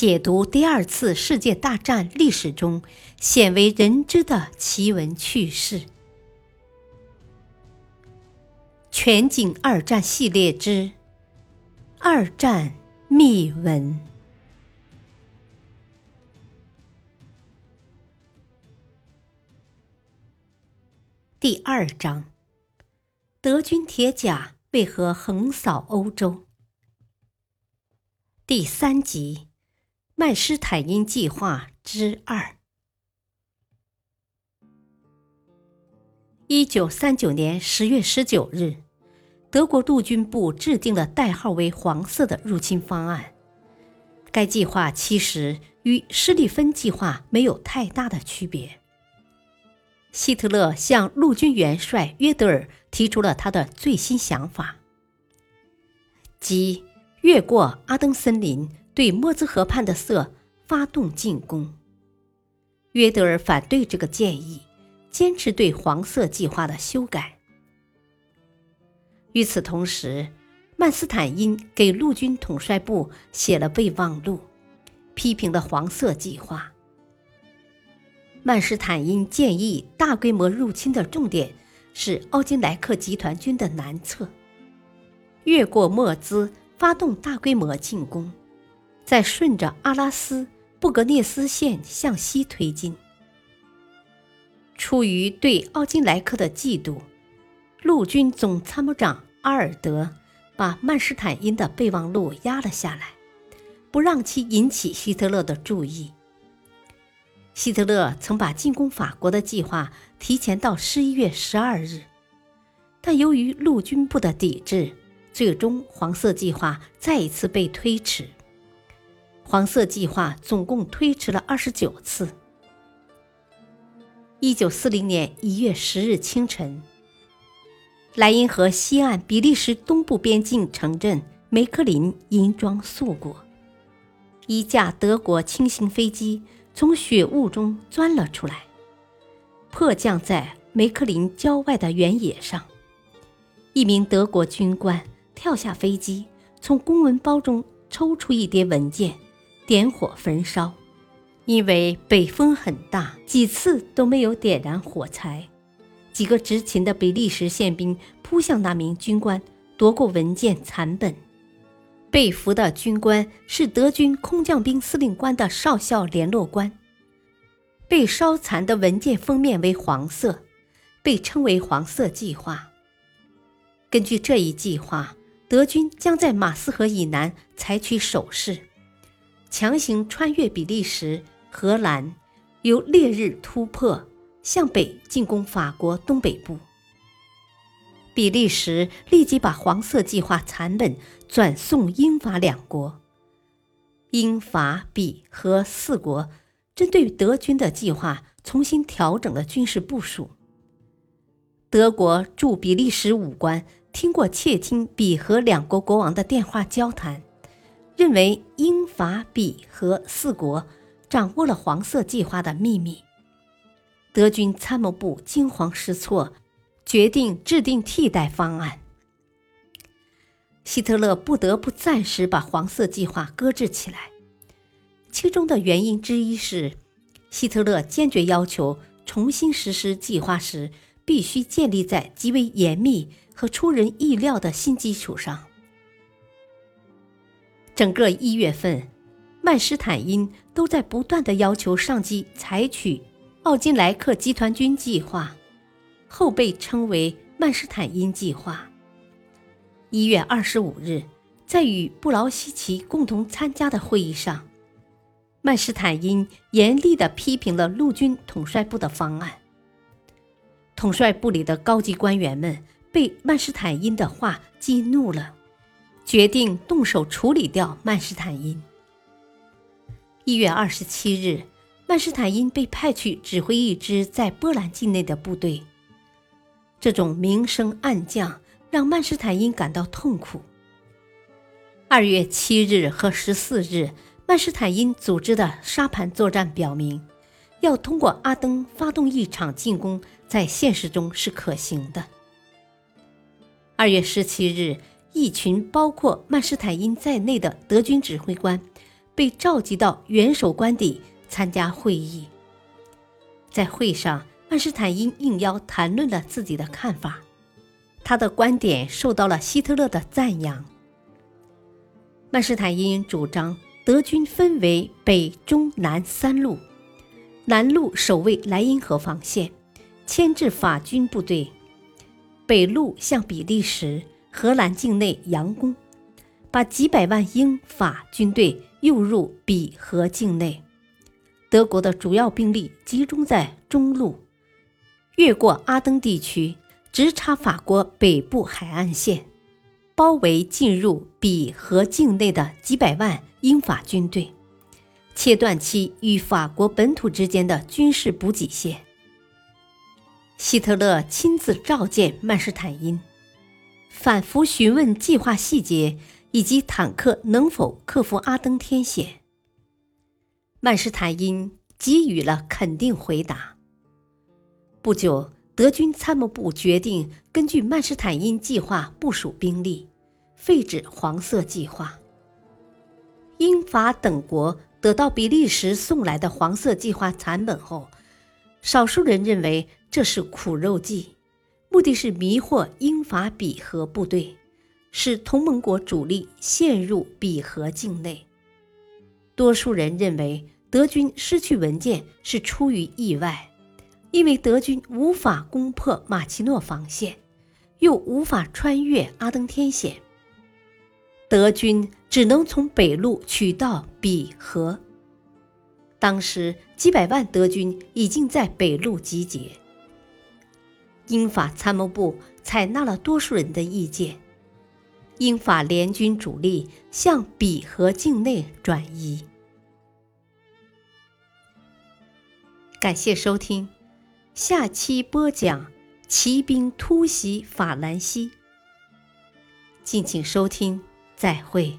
解读第二次世界大战历史中鲜为人知的奇闻趣事。全景二战系列之《二战秘闻》第二章：德军铁甲为何横扫欧洲？第三集：曼施坦因计划之二。一九三九年十月十九日，德国陆军部制定了代号为“黄色”的入侵方案。该计划其实与施利芬计划没有太大的区别。希特勒向陆军元帅约德尔提出了他的最新想法，即越过阿登森林，对莫兹河畔的色发动进攻。约德尔反对这个建议。坚持对黄色计划的修改。与此同时，曼斯坦因给陆军统帅部写了备忘录，批评了黄色计划。曼斯坦因建议大规模入侵的重点是奥金莱克集团军的南侧，越过莫兹，发动大规模进攻，再顺着阿拉斯布格涅斯线向西推进。出于对奥金莱克的嫉妒，陆军总参谋长阿尔德把曼施坦因的备忘录压了下来，不让其引起希特勒的注意。希特勒曾把进攻法国的计划提前到十一月十二日，但由于陆军部的抵制，最终黄色计划再一次被推迟。黄色计划总共推迟了二十九次。一九四零年一月十日清晨，莱茵河西岸比利时东部边境城镇梅克林银装素裹，一架德国轻型飞机从雪雾中钻了出来，迫降在梅克林郊外的原野上。一名德国军官跳下飞机，从公文包中抽出一叠文件，点火焚烧。因为北风很大，几次都没有点燃火柴。几个执勤的比利时宪兵扑向那名军官，夺过文件残本。被俘的军官是德军空降兵司令官的少校联络官。被烧残的文件封面为黄色，被称为“黄色计划”。根据这一计划，德军将在马斯河以南采取守势，强行穿越比利时。荷兰由烈日突破，向北进攻法国东北部。比利时立即把黄色计划残本转送英法两国。英法比和四国针对德军的计划重新调整了军事部署。德国驻比利时武官听过窃听比和两国国王的电话交谈，认为英法比和四国。掌握了黄色计划的秘密，德军参谋部惊慌失措，决定制定替代方案。希特勒不得不暂时把黄色计划搁置起来，其中的原因之一是，希特勒坚决要求重新实施计划时必须建立在极为严密和出人意料的新基础上。整个一月份。曼施坦因都在不断的要求上级采取奥金莱克集团军计划，后被称为曼施坦因计划。一月二十五日，在与布劳希奇共同参加的会议上，曼施坦因严厉地批评了陆军统帅部的方案。统帅部里的高级官员们被曼施坦因的话激怒了，决定动手处理掉曼施坦因。一月二十七日，曼施坦因被派去指挥一支在波兰境内的部队。这种明升暗降让曼施坦因感到痛苦。二月七日和十四日，曼施坦因组织的沙盘作战表明，要通过阿登发动一场进攻，在现实中是可行的。二月十七日，一群包括曼施坦因在内的德军指挥官。被召集到元首官邸参加会议。在会上，曼施坦因应邀谈论了自己的看法，他的观点受到了希特勒的赞扬。曼施坦因主张德军分为北、中、南三路，南路守卫莱茵河防线，牵制法军部队；北路向比利时、荷兰境内佯攻，把几百万英法军队诱入比河境内。德国的主要兵力集中在中路，越过阿登地区，直插法国北部海岸线。包围进入比河境内的几百万英法军队，切断其与法国本土之间的军事补给线。希特勒亲自召见曼施坦因，反复询问计划细节以及坦克能否克服阿登天险。曼施坦因给予了肯定回答。不久，德军参谋部决定根据曼施坦因计划部署兵力。废止黄色计划。英法等国得到比利时送来的黄色计划残本后，少数人认为这是苦肉计，目的是迷惑英法比和部队，使同盟国主力陷入比和境内。多数人认为德军失去文件是出于意外，因为德军无法攻破马奇诺防线，又无法穿越阿登天险。德军只能从北路取道比河。当时几百万德军已经在北路集结。英法参谋部采纳了多数人的意见，英法联军主力向比河境内转移。感谢收听，下期播讲骑兵突袭法兰西。敬请收听。再会。